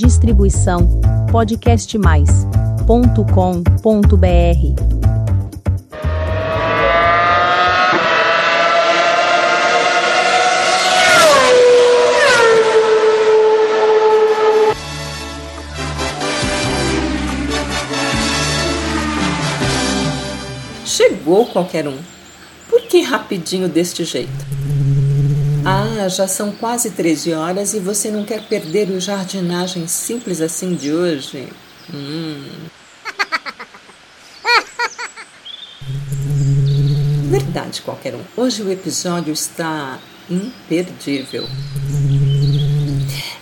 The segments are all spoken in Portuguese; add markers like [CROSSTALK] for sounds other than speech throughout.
Distribuição podcastmais.com.br. Chegou qualquer um. Por que rapidinho deste jeito? Ah, já são quase 13 horas e você não quer perder o jardinagem simples assim de hoje? Hum. Verdade, qualquer um. Hoje o episódio está imperdível.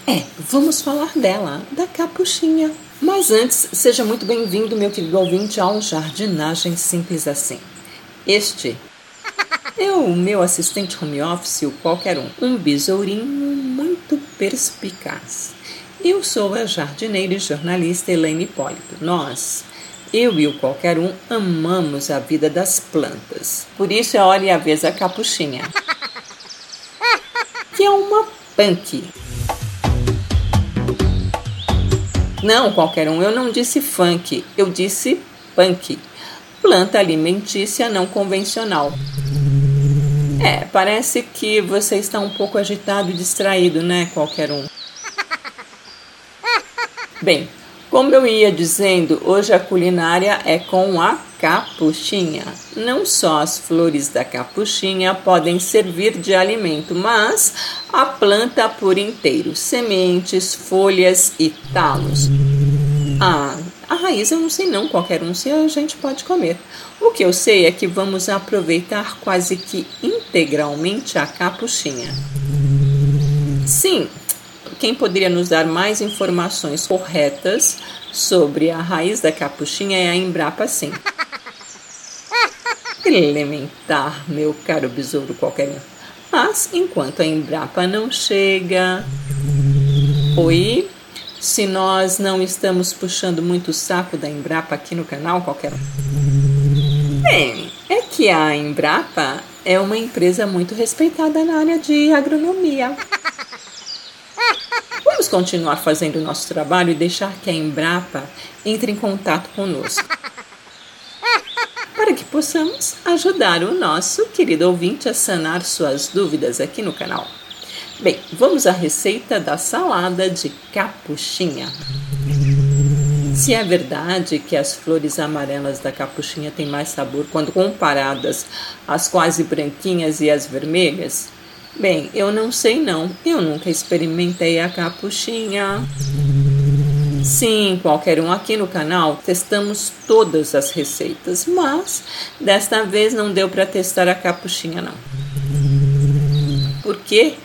É, vamos falar dela, da capuchinha. Mas antes, seja muito bem-vindo, meu querido ouvinte, ao Jardinagem Simples Assim. Este é o meu assistente home office, o qualquer um, um besourinho muito perspicaz. Eu sou a jardineira e jornalista Elaine Hipólito. Nós, eu e o qualquer um, amamos a vida das plantas. Por isso é hora e a vez a capuchinha, que é uma punk. Não, qualquer um, eu não disse funk, eu disse punk. Planta alimentícia não convencional. É, parece que você está um pouco agitado e distraído, né? Qualquer um. Bem, como eu ia dizendo, hoje a culinária é com a capuchinha. Não só as flores da capuchinha podem servir de alimento, mas a planta por inteiro, sementes, folhas e talos. Ah, a raiz eu não sei não, qualquer um se a gente pode comer. O que eu sei é que vamos aproveitar quase que integralmente a capuchinha. Sim, quem poderia nos dar mais informações corretas sobre a raiz da capuchinha é a Embrapa Sim. [LAUGHS] Elementar, meu caro besouro qualquer um. Mas enquanto a Embrapa não chega. Oi, se nós não estamos puxando muito o saco da Embrapa aqui no canal, qualquer um. Bem, é que a Embrapa é uma empresa muito respeitada na área de agronomia. Vamos continuar fazendo o nosso trabalho e deixar que a Embrapa entre em contato conosco. Para que possamos ajudar o nosso querido ouvinte a sanar suas dúvidas aqui no canal. Bem, vamos à receita da salada de capuchinha. Se é verdade que as flores amarelas da capuchinha têm mais sabor quando comparadas às quase branquinhas e às vermelhas, bem, eu não sei não. Eu nunca experimentei a capuchinha. Sim, qualquer um aqui no canal testamos todas as receitas, mas desta vez não deu para testar a capuchinha não. Por quê?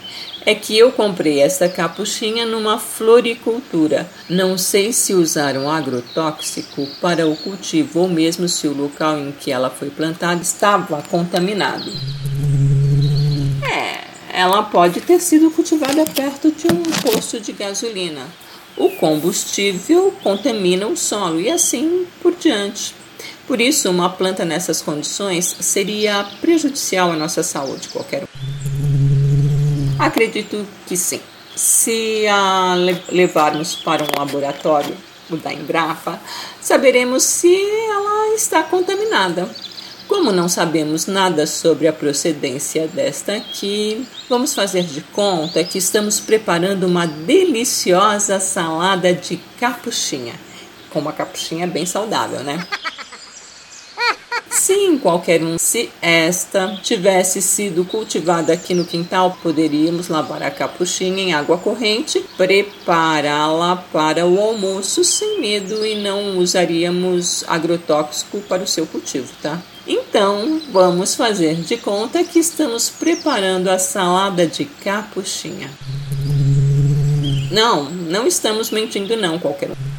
É que eu comprei essa capuchinha numa floricultura. Não sei se usaram agrotóxico para o cultivo ou mesmo se o local em que ela foi plantada estava contaminado. É, ela pode ter sido cultivada perto de um posto de gasolina. O combustível contamina o solo e assim por diante. Por isso, uma planta nessas condições seria prejudicial à nossa saúde, qualquer. Acredito que sim. Se a levarmos para um laboratório, o da Embrapa, saberemos se ela está contaminada. Como não sabemos nada sobre a procedência desta aqui, vamos fazer de conta que estamos preparando uma deliciosa salada de capuchinha. Com uma capuchinha bem saudável, né? Sim, qualquer um. Se esta tivesse sido cultivada aqui no quintal, poderíamos lavar a capuchinha em água corrente, prepará-la para o almoço sem medo e não usaríamos agrotóxico para o seu cultivo, tá? Então, vamos fazer de conta que estamos preparando a salada de capuchinha. Não, não estamos mentindo não, qualquer um.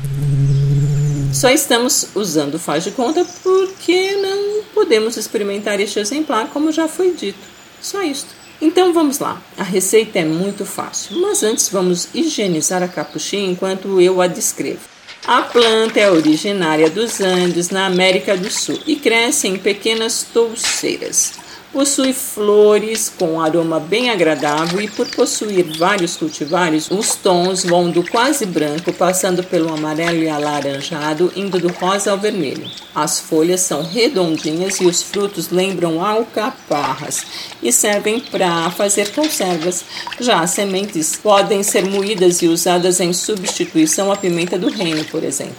Só estamos usando faz de conta porque não podemos experimentar este exemplar como já foi dito. Só isto. Então vamos lá. A receita é muito fácil, mas antes vamos higienizar a capuchinha enquanto eu a descrevo. A planta é originária dos Andes, na América do Sul, e cresce em pequenas touceiras. Possui flores com aroma bem agradável e por possuir vários cultivares, os tons vão do quase branco, passando pelo amarelo e alaranjado, indo do rosa ao vermelho. As folhas são redondinhas e os frutos lembram alcaparras e servem para fazer conservas. Já as sementes podem ser moídas e usadas em substituição à pimenta do reino, por exemplo.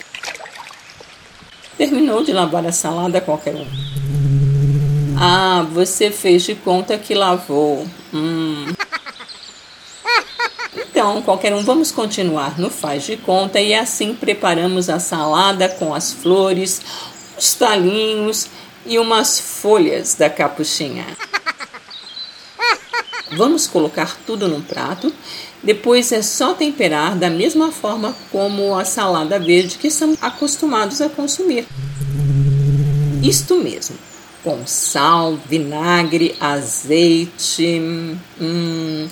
Terminou de lavar a salada qualquer um. Ah, você fez de conta que lavou. Hum. Então, qualquer um, vamos continuar no faz de conta e assim preparamos a salada com as flores, os talinhos e umas folhas da capuchinha. Vamos colocar tudo num prato. Depois é só temperar da mesma forma como a salada verde que estamos acostumados a consumir. Isto mesmo, com sal, vinagre, azeite. Hum.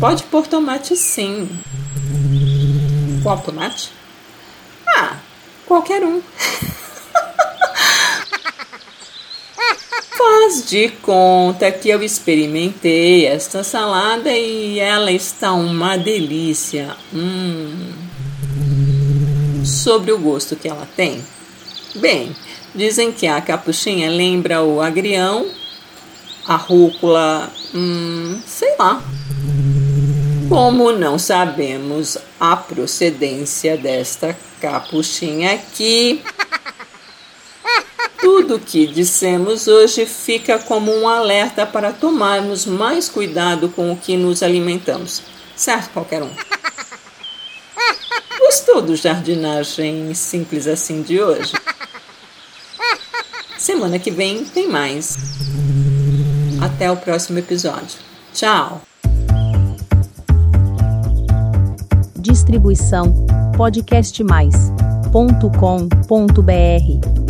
Pode pôr tomate sim. Qual tomate? Ah, qualquer um. Faz de conta que eu experimentei esta salada e ela está uma delícia. Hum. Sobre o gosto que ela tem? Bem, dizem que a capuchinha lembra o agrião, a rúcula, hum, sei lá. Como não sabemos a procedência desta capuchinha aqui, tudo que dissemos hoje fica como um alerta para tomarmos mais cuidado com o que nos alimentamos. Certo, qualquer um? Gostou do jardinagem simples assim de hoje? Semana que vem tem mais. Até o próximo episódio. Tchau! Distribuição podcastmais.com.br